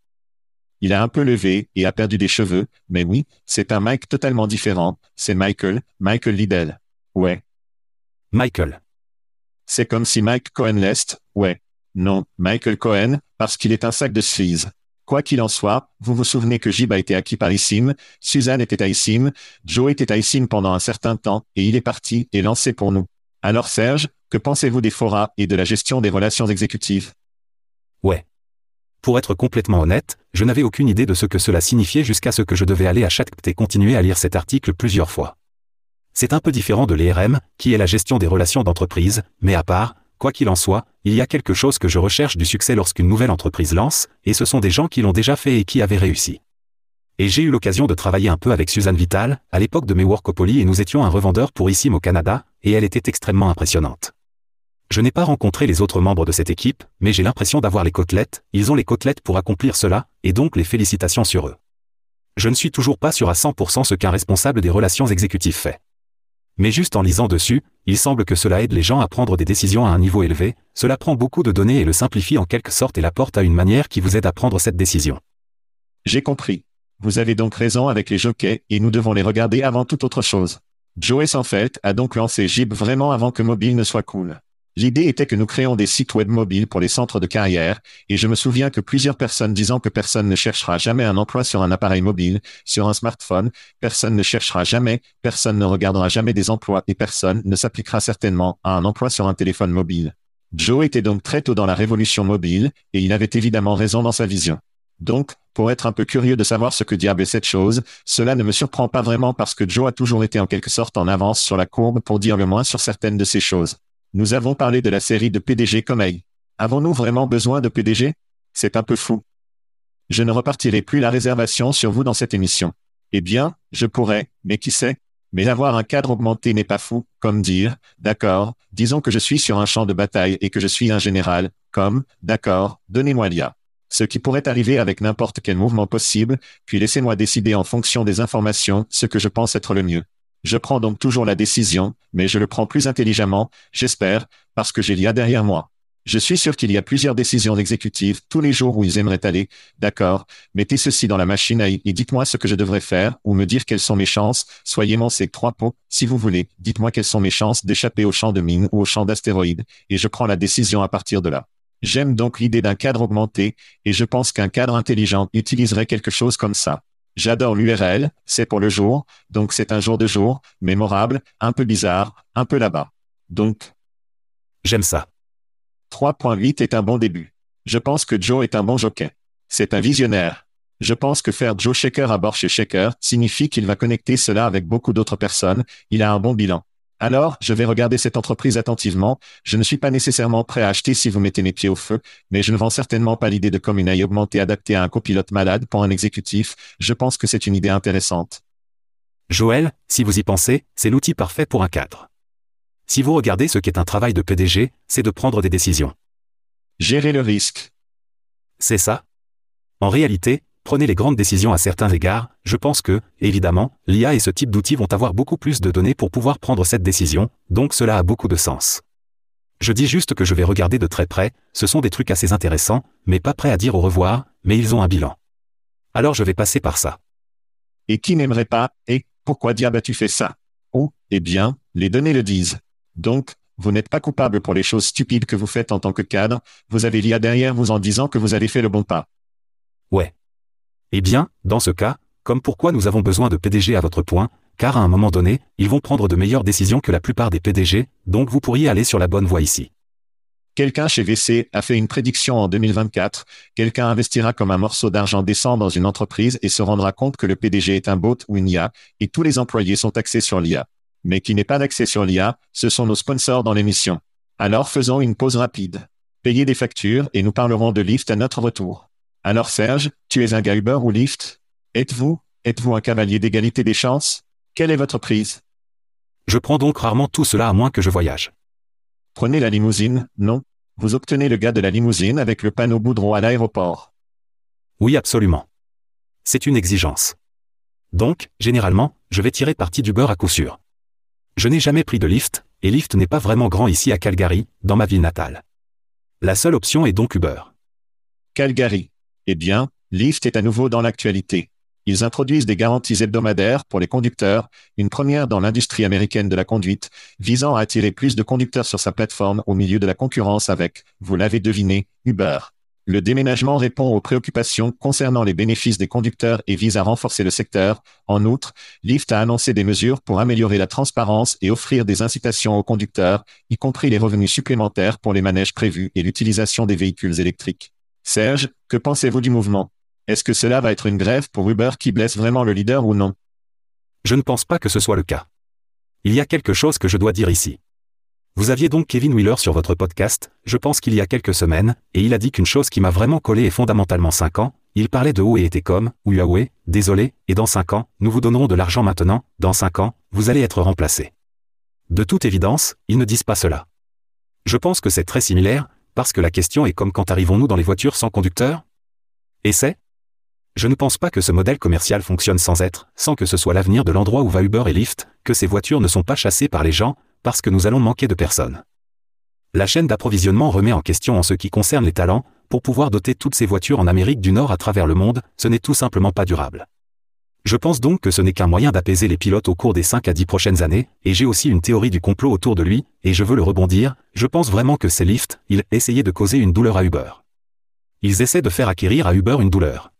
Il a un peu levé et a perdu des cheveux, mais oui, c'est un Mike totalement différent, c'est Michael, Michael Liddell. Ouais. Michael. C'est comme si Mike Cohen l'est, ouais. Non, Michael Cohen, parce qu'il est un sac de sleaze. Quoi qu'il en soit, vous vous souvenez que Jib a été acquis par Issim, Suzanne était à Issim, Joe était à Issim pendant un certain temps, et il est parti et lancé pour nous. Alors Serge, que pensez-vous des forats et de la gestion des relations exécutives? Ouais. Pour être complètement honnête, je n'avais aucune idée de ce que cela signifiait jusqu'à ce que je devais aller à chaque et continuer à lire cet article plusieurs fois. C'est un peu différent de l'ERM, qui est la gestion des relations d'entreprise, mais à part, quoi qu'il en soit, il y a quelque chose que je recherche du succès lorsqu'une nouvelle entreprise lance, et ce sont des gens qui l'ont déjà fait et qui avaient réussi. Et j'ai eu l'occasion de travailler un peu avec Suzanne Vital, à l'époque de mes Workopoly et nous étions un revendeur pour ISIM au Canada, et elle était extrêmement impressionnante. Je n'ai pas rencontré les autres membres de cette équipe, mais j'ai l'impression d'avoir les côtelettes, ils ont les côtelettes pour accomplir cela, et donc les félicitations sur eux. Je ne suis toujours pas sûr à 100% ce qu'un responsable des relations exécutives fait. Mais juste en lisant dessus, il semble que cela aide les gens à prendre des décisions à un niveau élevé, cela prend beaucoup de données et le simplifie en quelque sorte et l'apporte à une manière qui vous aide à prendre cette décision. J'ai compris. Vous avez donc raison avec les jockeys, et nous devons les regarder avant toute autre chose. Joey Sanfeld a donc lancé Jib vraiment avant que mobile ne soit cool. L'idée était que nous créons des sites web mobiles pour les centres de carrière, et je me souviens que plusieurs personnes disant que personne ne cherchera jamais un emploi sur un appareil mobile, sur un smartphone, personne ne cherchera jamais, personne ne regardera jamais des emplois et personne ne s'appliquera certainement à un emploi sur un téléphone mobile. Joe était donc très tôt dans la révolution mobile, et il avait évidemment raison dans sa vision. Donc, pour être un peu curieux de savoir ce que diable est cette chose, cela ne me surprend pas vraiment parce que Joe a toujours été en quelque sorte en avance sur la courbe pour dire le moins sur certaines de ces choses. Nous avons parlé de la série de PDG comme A. Avons-nous vraiment besoin de PDG C'est un peu fou. Je ne repartirai plus la réservation sur vous dans cette émission. Eh bien, je pourrais, mais qui sait? Mais avoir un cadre augmenté n'est pas fou, comme dire, d'accord, disons que je suis sur un champ de bataille et que je suis un général, comme, d'accord, donnez-moi l'IA. Ce qui pourrait arriver avec n'importe quel mouvement possible, puis laissez-moi décider en fonction des informations ce que je pense être le mieux. Je prends donc toujours la décision, mais je le prends plus intelligemment, j'espère, parce que j'ai l'IA derrière moi. Je suis sûr qu'il y a plusieurs décisions exécutives tous les jours où ils aimeraient aller. D'accord, mettez ceci dans la machine à et dites-moi ce que je devrais faire ou me dire quelles sont mes chances. Soyez mon ces trois pots, si vous voulez. Dites-moi quelles sont mes chances d'échapper au champ de mine ou au champ d'astéroïdes, et je prends la décision à partir de là. J'aime donc l'idée d'un cadre augmenté, et je pense qu'un cadre intelligent utiliserait quelque chose comme ça. J'adore l'URL, c'est pour le jour, donc c'est un jour de jour, mémorable, un peu bizarre, un peu là-bas. Donc. J'aime ça. 3.8 est un bon début. Je pense que Joe est un bon jockey. C'est un visionnaire. Je pense que faire Joe Shaker à bord chez Shaker signifie qu'il va connecter cela avec beaucoup d'autres personnes, il a un bon bilan. Alors, je vais regarder cette entreprise attentivement. Je ne suis pas nécessairement prêt à acheter si vous mettez mes pieds au feu, mais je ne vends certainement pas l'idée de comme une augmentée adaptée à un copilote malade pour un exécutif. Je pense que c'est une idée intéressante. Joël, si vous y pensez, c'est l'outil parfait pour un cadre. Si vous regardez ce qu'est un travail de PDG, c'est de prendre des décisions. Gérer le risque. C'est ça. En réalité, prenez les grandes décisions à certains égards, je pense que, évidemment, l'IA et ce type d'outils vont avoir beaucoup plus de données pour pouvoir prendre cette décision, donc cela a beaucoup de sens. Je dis juste que je vais regarder de très près, ce sont des trucs assez intéressants, mais pas prêts à dire au revoir, mais ils ont un bilan. Alors je vais passer par ça. Et qui n'aimerait pas, et pourquoi diable as-tu fait ça? Oh, eh bien, les données le disent. Donc, vous n'êtes pas coupable pour les choses stupides que vous faites en tant que cadre, vous avez l'IA derrière vous en disant que vous avez fait le bon pas. Ouais. Eh bien, dans ce cas, comme pourquoi nous avons besoin de PDG à votre point, car à un moment donné, ils vont prendre de meilleures décisions que la plupart des PDG, donc vous pourriez aller sur la bonne voie ici. Quelqu'un chez VC a fait une prédiction en 2024. Quelqu'un investira comme un morceau d'argent décent dans une entreprise et se rendra compte que le PDG est un bot ou une IA, et tous les employés sont axés sur l'IA. Mais qui n'est pas axé sur l'IA, ce sont nos sponsors dans l'émission. Alors faisons une pause rapide. Payez des factures et nous parlerons de Lyft à notre retour. Alors Serge, tu es un gars Uber ou Lyft Êtes-vous Êtes-vous un cavalier d'égalité des chances? Quelle est votre prise? Je prends donc rarement tout cela à moins que je voyage. Prenez la limousine, non Vous obtenez le gars de la limousine avec le panneau Boudreau à l'aéroport. Oui, absolument. C'est une exigence. Donc, généralement, je vais tirer parti du beurre à coup sûr. Je n'ai jamais pris de lift, et Lyft n'est pas vraiment grand ici à Calgary, dans ma ville natale. La seule option est donc Uber. Calgary. Eh bien, Lyft est à nouveau dans l'actualité. Ils introduisent des garanties hebdomadaires pour les conducteurs, une première dans l'industrie américaine de la conduite, visant à attirer plus de conducteurs sur sa plateforme au milieu de la concurrence avec, vous l'avez deviné, Uber. Le déménagement répond aux préoccupations concernant les bénéfices des conducteurs et vise à renforcer le secteur. En outre, Lyft a annoncé des mesures pour améliorer la transparence et offrir des incitations aux conducteurs, y compris les revenus supplémentaires pour les manèges prévus et l'utilisation des véhicules électriques. Serge, que pensez-vous du mouvement? Est-ce que cela va être une grève pour Uber qui blesse vraiment le leader ou non? Je ne pense pas que ce soit le cas. Il y a quelque chose que je dois dire ici. Vous aviez donc Kevin Wheeler sur votre podcast, je pense qu'il y a quelques semaines, et il a dit qu'une chose qui m'a vraiment collé est fondamentalement 5 ans, il parlait de haut et était comme, ou Huawei, désolé, et dans 5 ans, nous vous donnerons de l'argent maintenant, dans 5 ans, vous allez être remplacé. De toute évidence, ils ne disent pas cela. Je pense que c'est très similaire, parce que la question est comme quand arrivons-nous dans les voitures sans conducteur? Et Je ne pense pas que ce modèle commercial fonctionne sans être, sans que ce soit l'avenir de l'endroit où va Uber et Lyft, que ces voitures ne sont pas chassées par les gens, parce que nous allons manquer de personnes. La chaîne d'approvisionnement remet en question en ce qui concerne les talents, pour pouvoir doter toutes ces voitures en Amérique du Nord à travers le monde, ce n'est tout simplement pas durable. Je pense donc que ce n'est qu'un moyen d'apaiser les pilotes au cours des 5 à 10 prochaines années, et j'ai aussi une théorie du complot autour de lui, et je veux le rebondir, je pense vraiment que c'est Lyft, ils essayaient de causer une douleur à Uber. Ils essaient de faire acquérir à Uber une douleur.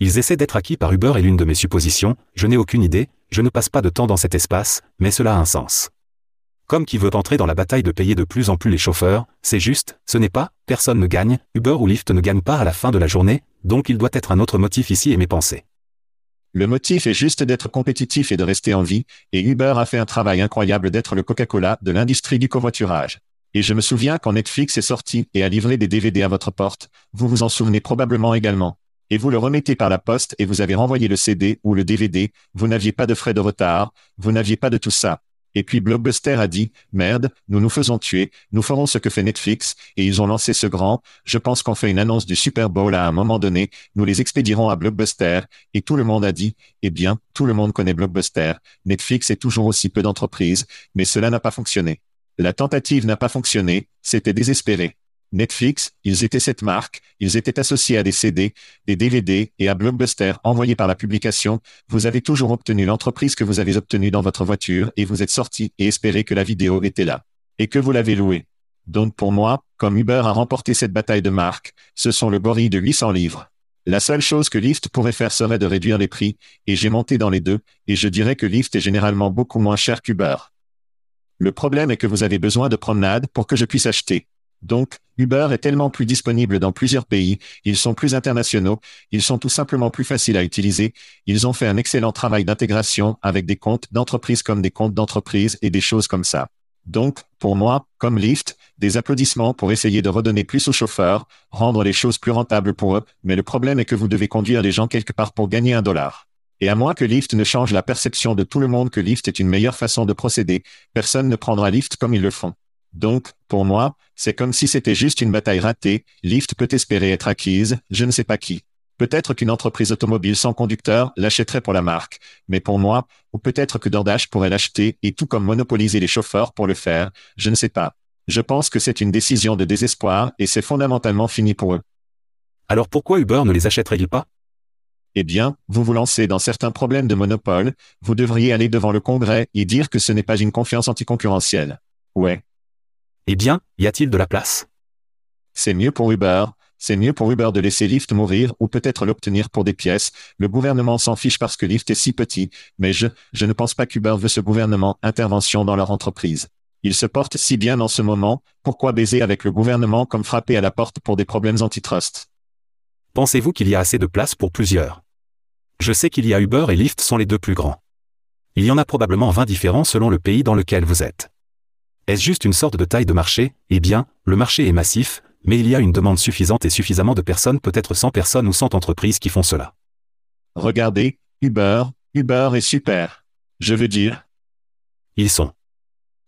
Ils essaient d'être acquis par Uber et l'une de mes suppositions, je n'ai aucune idée, je ne passe pas de temps dans cet espace, mais cela a un sens. Comme qui veut entrer dans la bataille de payer de plus en plus les chauffeurs, c'est juste, ce n'est pas, personne ne gagne, Uber ou Lyft ne gagne pas à la fin de la journée, donc il doit être un autre motif ici et mes pensées. Le motif est juste d'être compétitif et de rester en vie, et Uber a fait un travail incroyable d'être le Coca-Cola de l'industrie du covoiturage. Et je me souviens quand Netflix est sorti et a livré des DVD à votre porte, vous vous en souvenez probablement également. Et vous le remettez par la poste et vous avez renvoyé le CD ou le DVD, vous n'aviez pas de frais de retard, vous n'aviez pas de tout ça. Et puis Blockbuster a dit, merde, nous nous faisons tuer, nous ferons ce que fait Netflix, et ils ont lancé ce grand, je pense qu'on fait une annonce du Super Bowl à un moment donné, nous les expédierons à Blockbuster, et tout le monde a dit, eh bien, tout le monde connaît Blockbuster, Netflix est toujours aussi peu d'entreprises, mais cela n'a pas fonctionné. La tentative n'a pas fonctionné, c'était désespéré. Netflix, ils étaient cette marque, ils étaient associés à des CD, des DVD et à Blockbuster envoyés par la publication, vous avez toujours obtenu l'entreprise que vous avez obtenue dans votre voiture et vous êtes sorti et espéré que la vidéo était là. Et que vous l'avez louée. Donc pour moi, comme Uber a remporté cette bataille de marque, ce sont le gorille de 800 livres. La seule chose que Lyft pourrait faire serait de réduire les prix, et j'ai monté dans les deux, et je dirais que Lyft est généralement beaucoup moins cher qu'Uber. Le problème est que vous avez besoin de promenade pour que je puisse acheter. Donc, Uber est tellement plus disponible dans plusieurs pays, ils sont plus internationaux, ils sont tout simplement plus faciles à utiliser, ils ont fait un excellent travail d'intégration avec des comptes d'entreprise comme des comptes d'entreprise et des choses comme ça. Donc, pour moi, comme Lyft, des applaudissements pour essayer de redonner plus aux chauffeurs, rendre les choses plus rentables pour eux, mais le problème est que vous devez conduire les gens quelque part pour gagner un dollar. Et à moins que Lyft ne change la perception de tout le monde que Lyft est une meilleure façon de procéder, personne ne prendra Lyft comme ils le font. Donc, pour moi, c'est comme si c'était juste une bataille ratée, Lyft peut espérer être acquise, je ne sais pas qui. Peut-être qu'une entreprise automobile sans conducteur l'achèterait pour la marque, mais pour moi, ou peut-être que DoorDash pourrait l'acheter et tout comme monopoliser les chauffeurs pour le faire, je ne sais pas. Je pense que c'est une décision de désespoir et c'est fondamentalement fini pour eux. Alors pourquoi Uber ne les achèterait-il pas? Eh bien, vous vous lancez dans certains problèmes de monopole, vous devriez aller devant le Congrès et dire que ce n'est pas une confiance anticoncurrentielle. Ouais, eh bien, y a-t-il de la place? C'est mieux pour Uber, c'est mieux pour Uber de laisser Lyft mourir ou peut-être l'obtenir pour des pièces. Le gouvernement s'en fiche parce que Lyft est si petit, mais je, je ne pense pas qu'Uber veut ce gouvernement intervention dans leur entreprise. Ils se portent si bien en ce moment, pourquoi baiser avec le gouvernement comme frapper à la porte pour des problèmes antitrust? Pensez-vous qu'il y a assez de place pour plusieurs? Je sais qu'il y a Uber et Lyft sont les deux plus grands. Il y en a probablement 20 différents selon le pays dans lequel vous êtes. Est-ce juste une sorte de taille de marché? Eh bien, le marché est massif, mais il y a une demande suffisante et suffisamment de personnes, peut-être 100 personnes ou 100 entreprises qui font cela. Regardez, Uber, Uber est super. Je veux dire. Ils sont.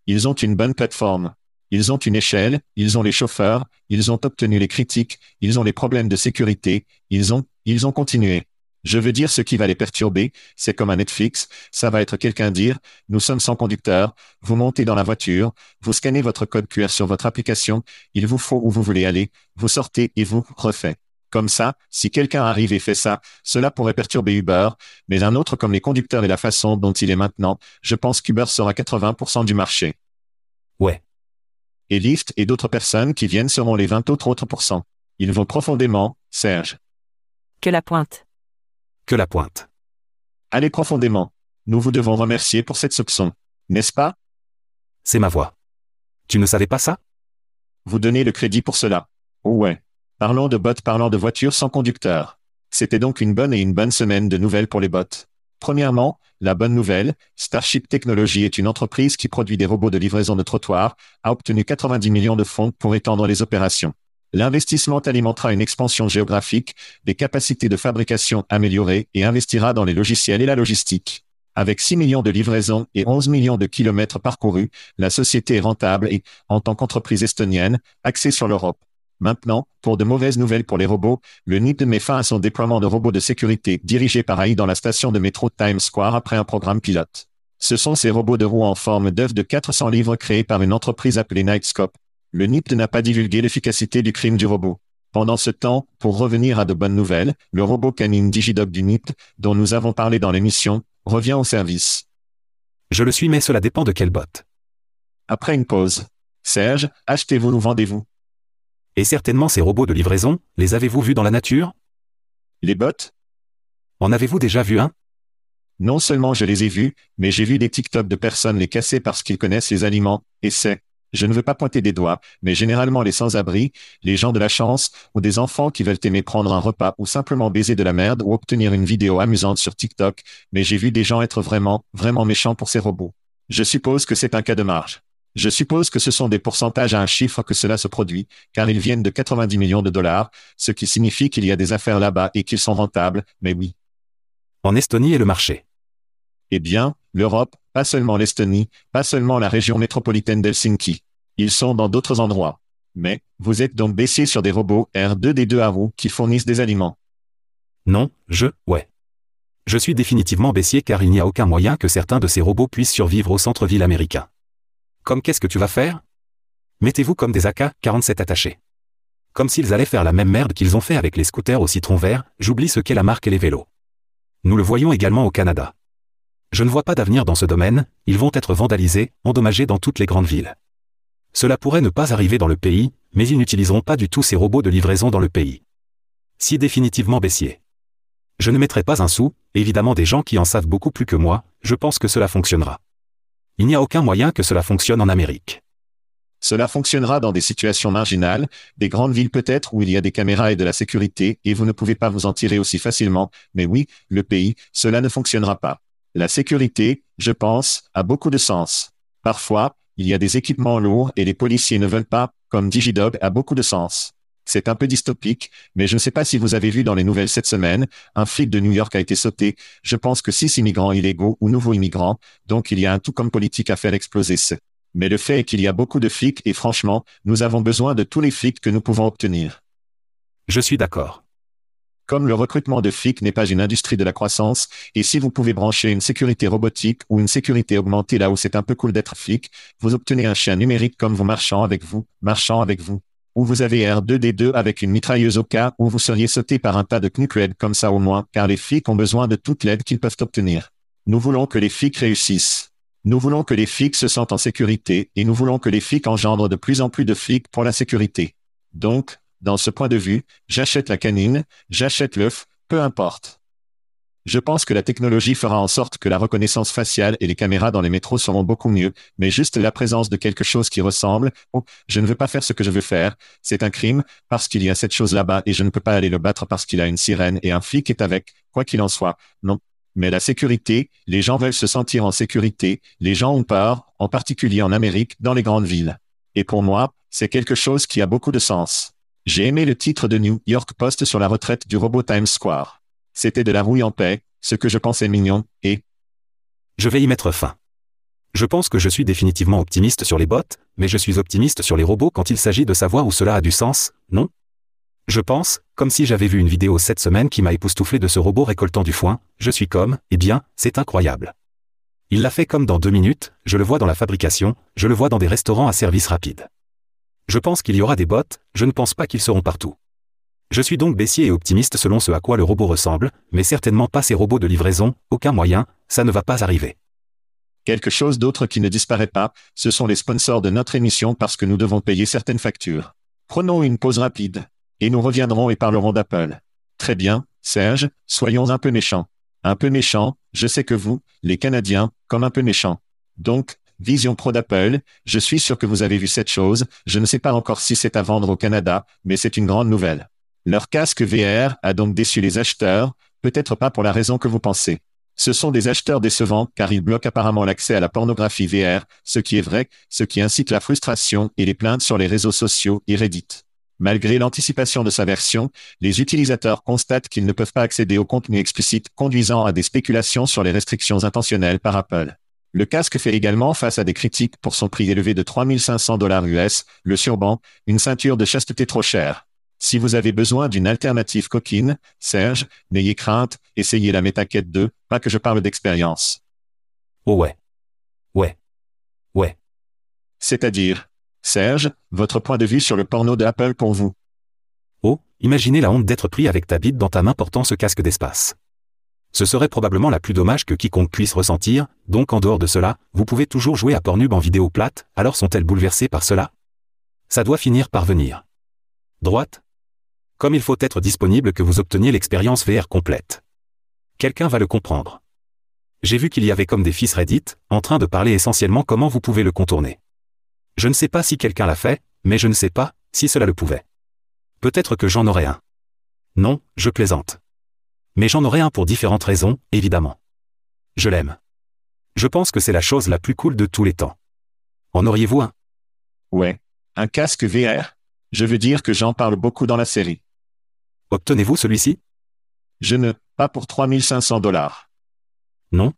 Ils ont une bonne plateforme. Ils ont une échelle, ils ont les chauffeurs, ils ont obtenu les critiques, ils ont les problèmes de sécurité, ils ont, ils ont continué. Je veux dire ce qui va les perturber, c'est comme un Netflix, ça va être quelqu'un dire, nous sommes sans conducteur, vous montez dans la voiture, vous scannez votre code QR sur votre application, il vous faut où vous voulez aller, vous sortez et vous refait. Comme ça, si quelqu'un arrive et fait ça, cela pourrait perturber Uber, mais un autre comme les conducteurs et la façon dont il est maintenant, je pense qu'Uber sera 80% du marché. Ouais. Et Lyft et d'autres personnes qui viennent seront les 20 autres autres pourcents. Ils vont profondément, Serge. Que la pointe que la pointe. Allez profondément. Nous vous devons remercier pour cette soupçon. N'est-ce pas? C'est ma voix. Tu ne savais pas ça? Vous donnez le crédit pour cela. Oh ouais. Parlons de bots parlant de voitures sans conducteur. C'était donc une bonne et une bonne semaine de nouvelles pour les bots. Premièrement, la bonne nouvelle, Starship Technology est une entreprise qui produit des robots de livraison de trottoirs, a obtenu 90 millions de fonds pour étendre les opérations. L'investissement alimentera une expansion géographique, des capacités de fabrication améliorées et investira dans les logiciels et la logistique. Avec 6 millions de livraisons et 11 millions de kilomètres parcourus, la société est rentable et, en tant qu'entreprise estonienne, axée sur l'Europe. Maintenant, pour de mauvaises nouvelles pour les robots, le NIP met fin à son déploiement de robots de sécurité dirigés par AI dans la station de métro Times Square après un programme pilote. Ce sont ces robots de roues en forme d'œuf de 400 livres créés par une entreprise appelée Nightscope. Le NIP n'a pas divulgué l'efficacité du crime du robot. Pendant ce temps, pour revenir à de bonnes nouvelles, le robot canine Digidog du NIP, dont nous avons parlé dans l'émission, revient au service. Je le suis mais cela dépend de quel bot. Après une pause. Serge, achetez-vous ou vendez-vous? Et certainement ces robots de livraison, les avez-vous vus dans la nature? Les bots? En avez-vous déjà vu un? Non seulement je les ai vus, mais j'ai vu des TikTok de personnes les casser parce qu'ils connaissent les aliments, et c'est, je ne veux pas pointer des doigts, mais généralement les sans-abri, les gens de la chance, ou des enfants qui veulent aimer prendre un repas ou simplement baiser de la merde ou obtenir une vidéo amusante sur TikTok, mais j'ai vu des gens être vraiment, vraiment méchants pour ces robots. Je suppose que c'est un cas de marge. Je suppose que ce sont des pourcentages à un chiffre que cela se produit, car ils viennent de 90 millions de dollars, ce qui signifie qu'il y a des affaires là-bas et qu'ils sont rentables, mais oui. En Estonie et le marché. Eh bien, l'Europe, pas seulement l'Estonie, pas seulement la région métropolitaine d'Helsinki. Ils sont dans d'autres endroits. Mais, vous êtes donc baissé sur des robots R2D2 à qui fournissent des aliments. Non, je, ouais. Je suis définitivement baissier car il n'y a aucun moyen que certains de ces robots puissent survivre au centre-ville américain. Comme qu'est-ce que tu vas faire? Mettez-vous comme des AK-47 attachés. Comme s'ils allaient faire la même merde qu'ils ont fait avec les scooters au citron vert, j'oublie ce qu'est la marque et les vélos. Nous le voyons également au Canada. Je ne vois pas d'avenir dans ce domaine, ils vont être vandalisés, endommagés dans toutes les grandes villes. Cela pourrait ne pas arriver dans le pays, mais ils n'utiliseront pas du tout ces robots de livraison dans le pays. Si définitivement baissier. Je ne mettrai pas un sou, évidemment des gens qui en savent beaucoup plus que moi, je pense que cela fonctionnera. Il n'y a aucun moyen que cela fonctionne en Amérique. Cela fonctionnera dans des situations marginales, des grandes villes peut-être où il y a des caméras et de la sécurité et vous ne pouvez pas vous en tirer aussi facilement, mais oui, le pays, cela ne fonctionnera pas. La sécurité, je pense, a beaucoup de sens. Parfois, il y a des équipements lourds et les policiers ne veulent pas, comme Digidog a beaucoup de sens. C'est un peu dystopique, mais je ne sais pas si vous avez vu dans les nouvelles cette semaine, un flic de New York a été sauté. Je pense que six immigrants illégaux ou nouveaux immigrants, donc il y a un tout comme politique à faire exploser ce. Mais le fait est qu'il y a beaucoup de flics et franchement, nous avons besoin de tous les flics que nous pouvons obtenir. Je suis d'accord. Comme le recrutement de flics n'est pas une industrie de la croissance, et si vous pouvez brancher une sécurité robotique ou une sécurité augmentée là où c'est un peu cool d'être flic, vous obtenez un chien numérique comme vous marchant avec vous, marchant avec vous. Ou vous avez R2D2 avec une mitrailleuse au cas où vous seriez sauté par un tas de knuckleheads comme ça au moins, car les flics ont besoin de toute l'aide qu'ils peuvent obtenir. Nous voulons que les flics réussissent. Nous voulons que les flics se sentent en sécurité et nous voulons que les flics engendrent de plus en plus de flics pour la sécurité. Donc, dans ce point de vue, j'achète la canine, j'achète l'œuf, peu importe. Je pense que la technologie fera en sorte que la reconnaissance faciale et les caméras dans les métros seront beaucoup mieux, mais juste la présence de quelque chose qui ressemble, oh, je ne veux pas faire ce que je veux faire, c'est un crime, parce qu'il y a cette chose là-bas et je ne peux pas aller le battre parce qu'il a une sirène et un flic est avec, quoi qu'il en soit, non. Mais la sécurité, les gens veulent se sentir en sécurité, les gens ont peur, en particulier en Amérique, dans les grandes villes. Et pour moi, c'est quelque chose qui a beaucoup de sens. J'ai aimé le titre de New York Post sur la retraite du robot Times Square. C'était de la rouille en paix, ce que je pensais mignon, et... Je vais y mettre fin. Je pense que je suis définitivement optimiste sur les bots, mais je suis optimiste sur les robots quand il s'agit de savoir où cela a du sens, non? Je pense, comme si j'avais vu une vidéo cette semaine qui m'a époustouflé de ce robot récoltant du foin, je suis comme, eh bien, c'est incroyable. Il l'a fait comme dans deux minutes, je le vois dans la fabrication, je le vois dans des restaurants à service rapide. Je pense qu'il y aura des bots, je ne pense pas qu'ils seront partout. Je suis donc baissier et optimiste selon ce à quoi le robot ressemble, mais certainement pas ces robots de livraison, aucun moyen, ça ne va pas arriver. Quelque chose d'autre qui ne disparaît pas, ce sont les sponsors de notre émission parce que nous devons payer certaines factures. Prenons une pause rapide. Et nous reviendrons et parlerons d'Apple. Très bien, Serge, soyons un peu méchants. Un peu méchants, je sais que vous, les Canadiens, comme un peu méchants. Donc, Vision Pro d'Apple, je suis sûr que vous avez vu cette chose, je ne sais pas encore si c'est à vendre au Canada, mais c'est une grande nouvelle. Leur casque VR a donc déçu les acheteurs, peut-être pas pour la raison que vous pensez. Ce sont des acheteurs décevants car ils bloquent apparemment l'accès à la pornographie VR, ce qui est vrai, ce qui incite la frustration et les plaintes sur les réseaux sociaux et Reddit. Malgré l'anticipation de sa version, les utilisateurs constatent qu'ils ne peuvent pas accéder au contenu explicite conduisant à des spéculations sur les restrictions intentionnelles par Apple. Le casque fait également face à des critiques pour son prix élevé de 3500 dollars US, le surban, une ceinture de chasteté trop chère. Si vous avez besoin d'une alternative coquine, Serge, n'ayez crainte, essayez la MetaQuest 2, pas que je parle d'expérience. Oh ouais. Ouais. Ouais. C'est-à-dire, Serge, votre point de vue sur le porno d'Apple pour vous. Oh, imaginez la honte d'être pris avec ta bite dans ta main portant ce casque d'espace. Ce serait probablement la plus dommage que quiconque puisse ressentir, donc en dehors de cela, vous pouvez toujours jouer à Pornhub en vidéo plate, alors sont-elles bouleversées par cela? Ça doit finir par venir. Droite Comme il faut être disponible que vous obteniez l'expérience VR complète. Quelqu'un va le comprendre. J'ai vu qu'il y avait comme des fils Reddit, en train de parler essentiellement comment vous pouvez le contourner. Je ne sais pas si quelqu'un l'a fait, mais je ne sais pas si cela le pouvait. Peut-être que j'en aurais un. Non, je plaisante. Mais j'en aurais un pour différentes raisons, évidemment. Je l'aime. Je pense que c'est la chose la plus cool de tous les temps. En auriez-vous un? Ouais. Un casque VR Je veux dire que j'en parle beaucoup dans la série. Obtenez-vous celui-ci? Je ne, pas pour 3500 dollars. Non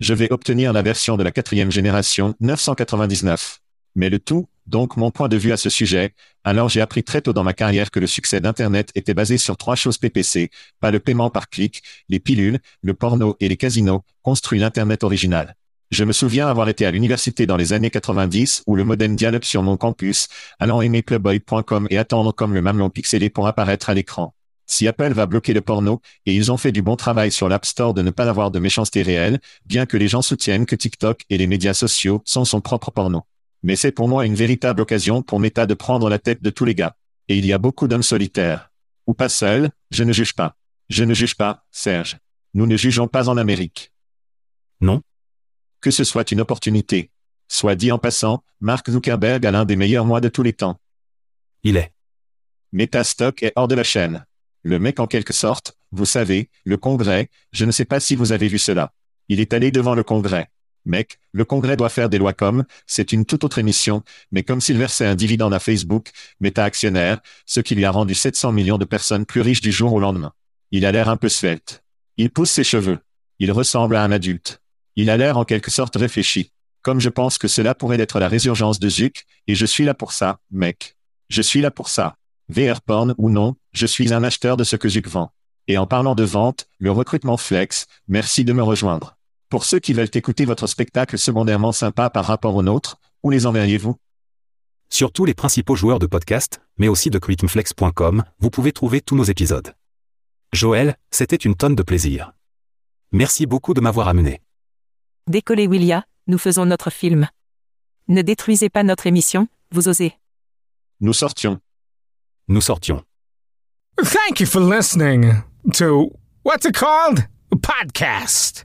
Je vais obtenir la version de la quatrième génération 999. Mais le tout, donc mon point de vue à ce sujet, alors j'ai appris très tôt dans ma carrière que le succès d'Internet était basé sur trois choses PPC, pas le paiement par clic, les pilules, le porno et les casinos, construit l'Internet original. Je me souviens avoir été à l'université dans les années 90 où le modem dial sur mon campus, allant aimer playboy.com et attendre comme le mamelon pixelé pour apparaître à l'écran. Si Apple va bloquer le porno, et ils ont fait du bon travail sur l'App Store de ne pas avoir de méchanceté réelle, bien que les gens soutiennent que TikTok et les médias sociaux sont son propre porno mais c'est pour moi une véritable occasion pour Meta de prendre la tête de tous les gars. Et il y a beaucoup d'hommes solitaires. Ou pas seuls, je ne juge pas. Je ne juge pas, Serge. Nous ne jugeons pas en Amérique. Non. Que ce soit une opportunité. Soit dit en passant, Mark Zuckerberg a l'un des meilleurs mois de tous les temps. Il est. Metastock est hors de la chaîne. Le mec en quelque sorte, vous savez, le Congrès, je ne sais pas si vous avez vu cela. Il est allé devant le Congrès. Mec, le Congrès doit faire des lois comme, c'est une toute autre émission, mais comme s'il versait un dividende à Facebook, méta actionnaire, ce qui lui a rendu 700 millions de personnes plus riches du jour au lendemain. Il a l'air un peu svelte. Il pousse ses cheveux. Il ressemble à un adulte. Il a l'air en quelque sorte réfléchi. Comme je pense que cela pourrait être la résurgence de Zuck, et je suis là pour ça, mec. Je suis là pour ça. VR porn ou non, je suis un acheteur de ce que Zuck vend. Et en parlant de vente, le recrutement flex, merci de me rejoindre. Pour ceux qui veulent écouter votre spectacle secondairement sympa par rapport au nôtre, où les enverriez-vous? Sur tous les principaux joueurs de podcast, mais aussi de quitmflex.com, vous pouvez trouver tous nos épisodes. Joël, c'était une tonne de plaisir. Merci beaucoup de m'avoir amené. Décollez Willia, nous faisons notre film. Ne détruisez pas notre émission, vous osez. Nous sortions. Nous sortions. Thank you for listening to what's it called? A podcast.